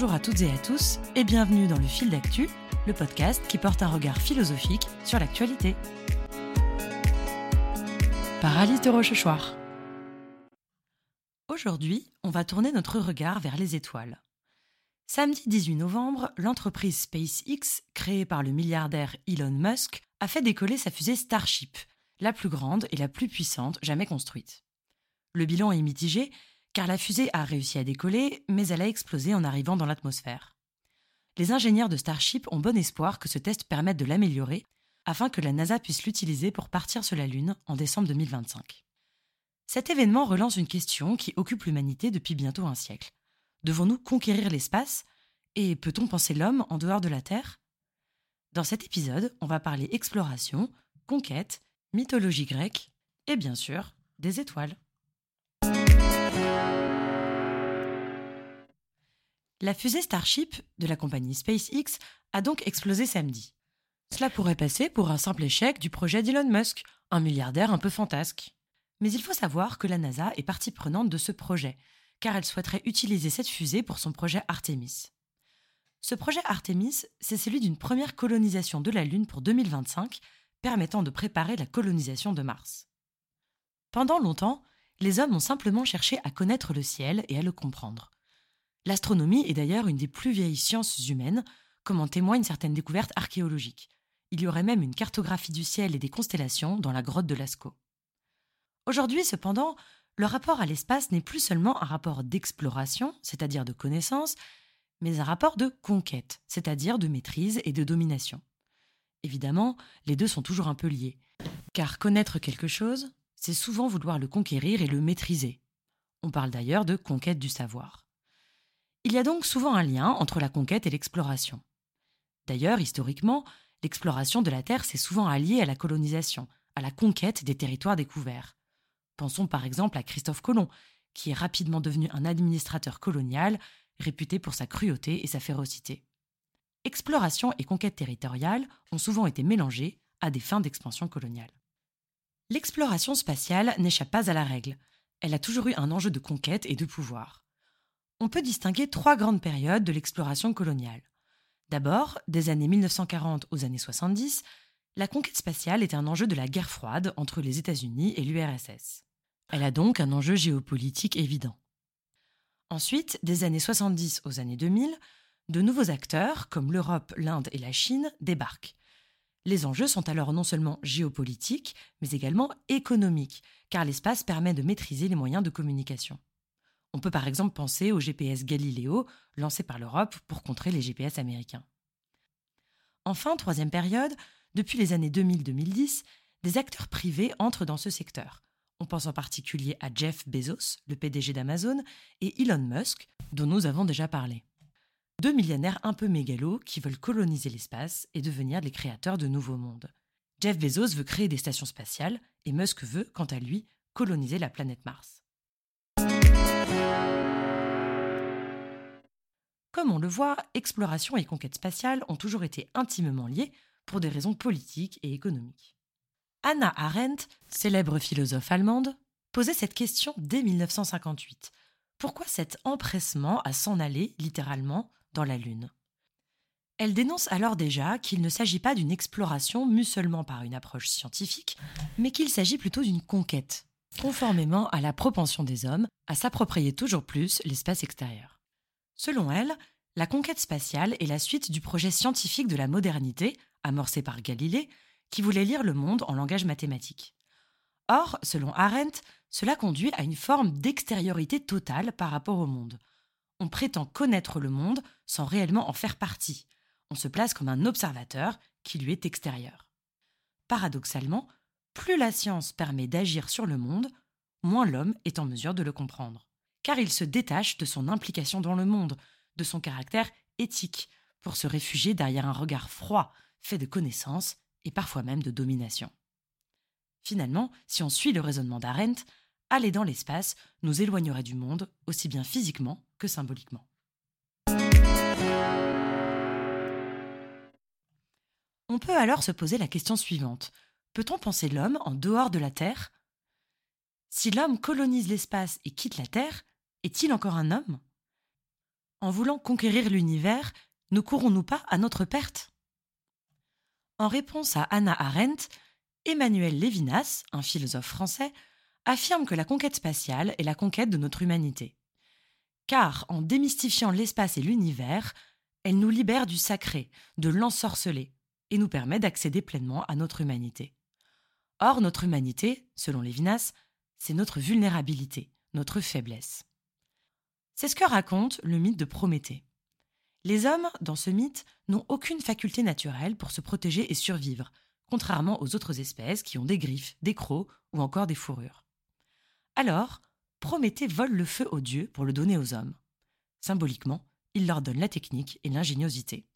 Bonjour à toutes et à tous et bienvenue dans le fil d'actu, le podcast qui porte un regard philosophique sur l'actualité. Par Alice de Rochechouart. Aujourd'hui, on va tourner notre regard vers les étoiles. Samedi 18 novembre, l'entreprise SpaceX, créée par le milliardaire Elon Musk, a fait décoller sa fusée Starship, la plus grande et la plus puissante jamais construite. Le bilan est mitigé car la fusée a réussi à décoller, mais elle a explosé en arrivant dans l'atmosphère. Les ingénieurs de Starship ont bon espoir que ce test permette de l'améliorer, afin que la NASA puisse l'utiliser pour partir sur la Lune en décembre 2025. Cet événement relance une question qui occupe l'humanité depuis bientôt un siècle. Devons-nous conquérir l'espace Et peut-on penser l'homme en dehors de la Terre? Dans cet épisode, on va parler exploration, conquête, mythologie grecque et bien sûr des étoiles. La fusée Starship de la compagnie SpaceX a donc explosé samedi. Cela pourrait passer pour un simple échec du projet d'Elon Musk, un milliardaire un peu fantasque. Mais il faut savoir que la NASA est partie prenante de ce projet, car elle souhaiterait utiliser cette fusée pour son projet Artemis. Ce projet Artemis, c'est celui d'une première colonisation de la Lune pour 2025, permettant de préparer la colonisation de Mars. Pendant longtemps, les hommes ont simplement cherché à connaître le ciel et à le comprendre. L'astronomie est d'ailleurs une des plus vieilles sciences humaines, comme en témoignent certaines découvertes archéologiques. Il y aurait même une cartographie du ciel et des constellations dans la grotte de Lascaux. Aujourd'hui, cependant, le rapport à l'espace n'est plus seulement un rapport d'exploration, c'est-à-dire de connaissance, mais un rapport de conquête, c'est-à-dire de maîtrise et de domination. Évidemment, les deux sont toujours un peu liés, car connaître quelque chose, c'est souvent vouloir le conquérir et le maîtriser. On parle d'ailleurs de conquête du savoir. Il y a donc souvent un lien entre la conquête et l'exploration. D'ailleurs, historiquement, l'exploration de la Terre s'est souvent alliée à la colonisation, à la conquête des territoires découverts. Pensons par exemple à Christophe Colomb, qui est rapidement devenu un administrateur colonial, réputé pour sa cruauté et sa férocité. Exploration et conquête territoriale ont souvent été mélangées à des fins d'expansion coloniale. L'exploration spatiale n'échappe pas à la règle. Elle a toujours eu un enjeu de conquête et de pouvoir on peut distinguer trois grandes périodes de l'exploration coloniale. D'abord, des années 1940 aux années 70, la conquête spatiale est un enjeu de la guerre froide entre les États-Unis et l'URSS. Elle a donc un enjeu géopolitique évident. Ensuite, des années 70 aux années 2000, de nouveaux acteurs, comme l'Europe, l'Inde et la Chine, débarquent. Les enjeux sont alors non seulement géopolitiques, mais également économiques, car l'espace permet de maîtriser les moyens de communication. On peut par exemple penser au GPS Galileo lancé par l'Europe pour contrer les GPS américains. Enfin, troisième période, depuis les années 2000-2010, des acteurs privés entrent dans ce secteur. On pense en particulier à Jeff Bezos, le PDG d'Amazon, et Elon Musk, dont nous avons déjà parlé. Deux millionnaires un peu mégalos qui veulent coloniser l'espace et devenir les créateurs de nouveaux mondes. Jeff Bezos veut créer des stations spatiales et Musk veut, quant à lui, coloniser la planète Mars. Comme on le voit, exploration et conquête spatiale ont toujours été intimement liées pour des raisons politiques et économiques. Anna Arendt, célèbre philosophe allemande, posait cette question dès 1958. Pourquoi cet empressement à s'en aller, littéralement, dans la Lune Elle dénonce alors déjà qu'il ne s'agit pas d'une exploration mue seulement par une approche scientifique, mais qu'il s'agit plutôt d'une conquête, conformément à la propension des hommes à s'approprier toujours plus l'espace extérieur. Selon elle, la conquête spatiale est la suite du projet scientifique de la modernité, amorcé par Galilée, qui voulait lire le monde en langage mathématique. Or, selon Arendt, cela conduit à une forme d'extériorité totale par rapport au monde. On prétend connaître le monde sans réellement en faire partie. On se place comme un observateur qui lui est extérieur. Paradoxalement, plus la science permet d'agir sur le monde, moins l'homme est en mesure de le comprendre. Car il se détache de son implication dans le monde, de son caractère éthique, pour se réfugier derrière un regard froid, fait de connaissances et parfois même de domination. Finalement, si on suit le raisonnement d'Arendt, aller dans l'espace nous éloignerait du monde aussi bien physiquement que symboliquement. On peut alors se poser la question suivante. Peut-on penser l'homme en dehors de la Terre? Si l'homme colonise l'espace et quitte la Terre, est-il encore un homme? En voulant conquérir l'univers, ne courons-nous pas à notre perte? En réponse à Anna Arendt, Emmanuel Lévinas, un philosophe français, affirme que la conquête spatiale est la conquête de notre humanité. Car en démystifiant l'espace et l'univers, elle nous libère du sacré, de l'ensorceler, et nous permet d'accéder pleinement à notre humanité. Or, notre humanité, selon Lévinas, c'est notre vulnérabilité, notre faiblesse. C'est ce que raconte le mythe de Prométhée. Les hommes, dans ce mythe, n'ont aucune faculté naturelle pour se protéger et survivre, contrairement aux autres espèces qui ont des griffes, des crocs ou encore des fourrures. Alors, Prométhée vole le feu aux dieux pour le donner aux hommes. Symboliquement, il leur donne la technique et l'ingéniosité.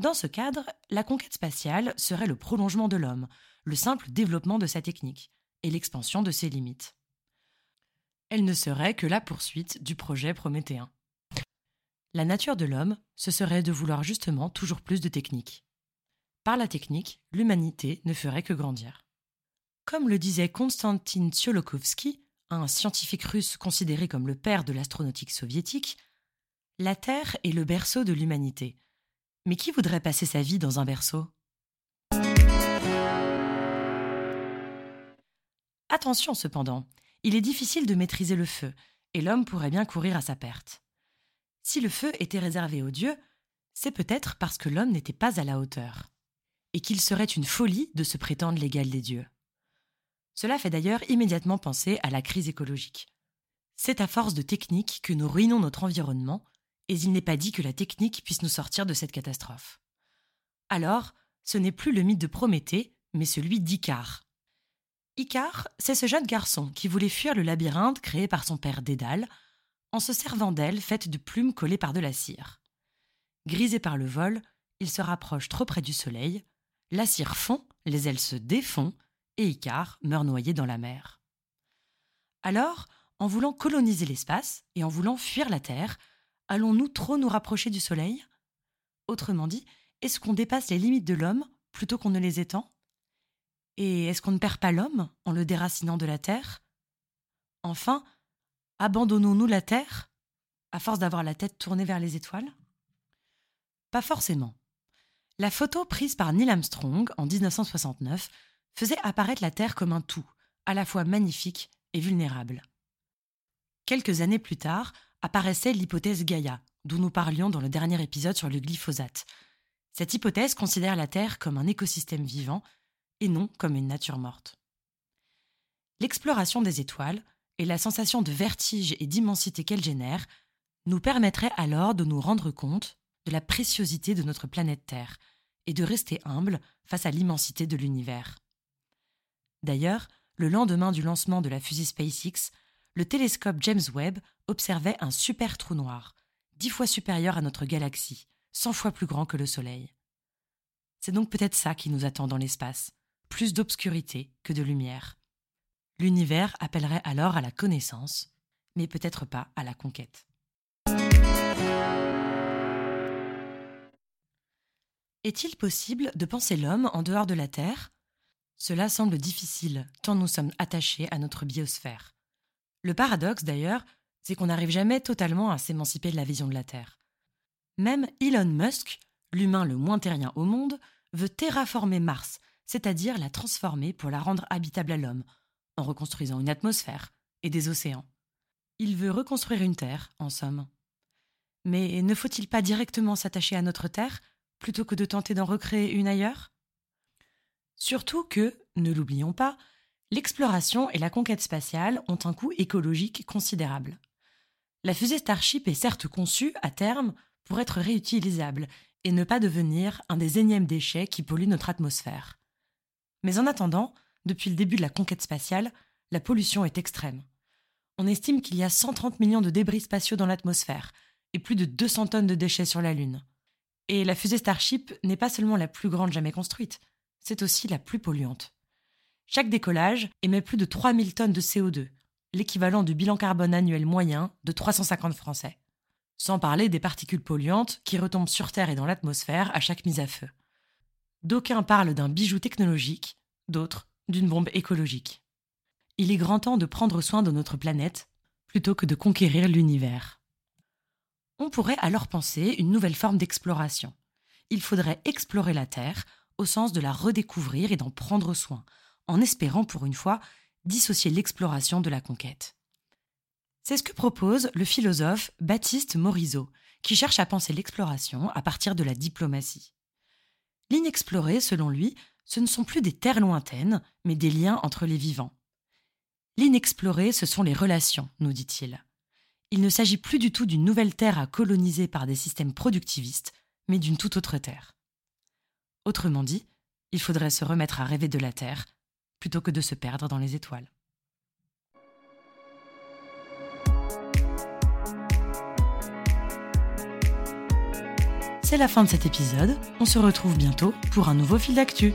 Dans ce cadre, la conquête spatiale serait le prolongement de l'homme, le simple développement de sa technique et l'expansion de ses limites. Elle ne serait que la poursuite du projet prométhéen. La nature de l'homme, ce serait de vouloir justement toujours plus de technique. Par la technique, l'humanité ne ferait que grandir. Comme le disait Konstantin Tsiolkovsky, un scientifique russe considéré comme le père de l'astronautique soviétique, la Terre est le berceau de l'humanité. Mais qui voudrait passer sa vie dans un berceau? Attention cependant, il est difficile de maîtriser le feu, et l'homme pourrait bien courir à sa perte. Si le feu était réservé aux dieux, c'est peut-être parce que l'homme n'était pas à la hauteur, et qu'il serait une folie de se prétendre l'égal des dieux. Cela fait d'ailleurs immédiatement penser à la crise écologique. C'est à force de technique que nous ruinons notre environnement, et il n'est pas dit que la technique puisse nous sortir de cette catastrophe. Alors, ce n'est plus le mythe de Prométhée, mais celui d'Icare. Icare, c'est ce jeune garçon qui voulait fuir le labyrinthe créé par son père Dédale, en se servant d'ailes faites de plumes collées par de la cire. Grisé par le vol, il se rapproche trop près du soleil, la cire fond, les ailes se défont, et Icare meurt noyé dans la mer. Alors, en voulant coloniser l'espace et en voulant fuir la Terre, allons-nous trop nous rapprocher du Soleil? Autrement dit, est-ce qu'on dépasse les limites de l'homme plutôt qu'on ne les étend? Et est-ce qu'on ne perd pas l'homme en le déracinant de la Terre? Enfin, abandonnons-nous la Terre à force d'avoir la tête tournée vers les étoiles? Pas forcément. La photo prise par Neil Armstrong en 1969 faisait apparaître la Terre comme un tout, à la fois magnifique et vulnérable. Quelques années plus tard apparaissait l'hypothèse Gaïa, d'où nous parlions dans le dernier épisode sur le glyphosate. Cette hypothèse considère la Terre comme un écosystème vivant et non comme une nature morte. L'exploration des étoiles et la sensation de vertige et d'immensité qu'elle génère nous permettraient alors de nous rendre compte de la préciosité de notre planète Terre et de rester humble face à l'immensité de l'univers. D'ailleurs, le lendemain du lancement de la fusée SpaceX, le télescope James Webb observait un super trou noir, dix fois supérieur à notre galaxie, cent fois plus grand que le Soleil. C'est donc peut-être ça qui nous attend dans l'espace, plus d'obscurité que de lumière. L'univers appellerait alors à la connaissance, mais peut-être pas à la conquête. Est-il possible de penser l'homme en dehors de la Terre? Cela semble difficile, tant nous sommes attachés à notre biosphère. Le paradoxe, d'ailleurs, c'est qu'on n'arrive jamais totalement à s'émanciper de la vision de la Terre. Même Elon Musk, l'humain le moins terrien au monde, veut terraformer Mars, c'est-à-dire la transformer pour la rendre habitable à l'homme, en reconstruisant une atmosphère et des océans. Il veut reconstruire une Terre, en somme. Mais ne faut-il pas directement s'attacher à notre Terre plutôt que de tenter d'en recréer une ailleurs? Surtout que, ne l'oublions pas, l'exploration et la conquête spatiale ont un coût écologique considérable. La fusée Starship est certes conçue, à terme, pour être réutilisable et ne pas devenir un des énièmes déchets qui polluent notre atmosphère. Mais en attendant, depuis le début de la conquête spatiale, la pollution est extrême. On estime qu'il y a 130 millions de débris spatiaux dans l'atmosphère et plus de 200 tonnes de déchets sur la Lune. Et la fusée Starship n'est pas seulement la plus grande jamais construite, c'est aussi la plus polluante. Chaque décollage émet plus de 3000 tonnes de CO2, l'équivalent du bilan carbone annuel moyen de 350 Français. Sans parler des particules polluantes qui retombent sur Terre et dans l'atmosphère à chaque mise à feu. D'aucuns parlent d'un bijou technologique, d'autres d'une bombe écologique. Il est grand temps de prendre soin de notre planète plutôt que de conquérir l'univers. On pourrait alors penser une nouvelle forme d'exploration. Il faudrait explorer la Terre au sens de la redécouvrir et d'en prendre soin, en espérant pour une fois dissocier l'exploration de la conquête. C'est ce que propose le philosophe Baptiste Morisot, qui cherche à penser l'exploration à partir de la diplomatie. L'inexploré, selon lui, ce ne sont plus des terres lointaines, mais des liens entre les vivants. L'inexploré, ce sont les relations, nous dit-il. Il ne s'agit plus du tout d'une nouvelle terre à coloniser par des systèmes productivistes, mais d'une toute autre terre. Autrement dit, il faudrait se remettre à rêver de la Terre plutôt que de se perdre dans les étoiles. C'est la fin de cet épisode, on se retrouve bientôt pour un nouveau fil d'actu.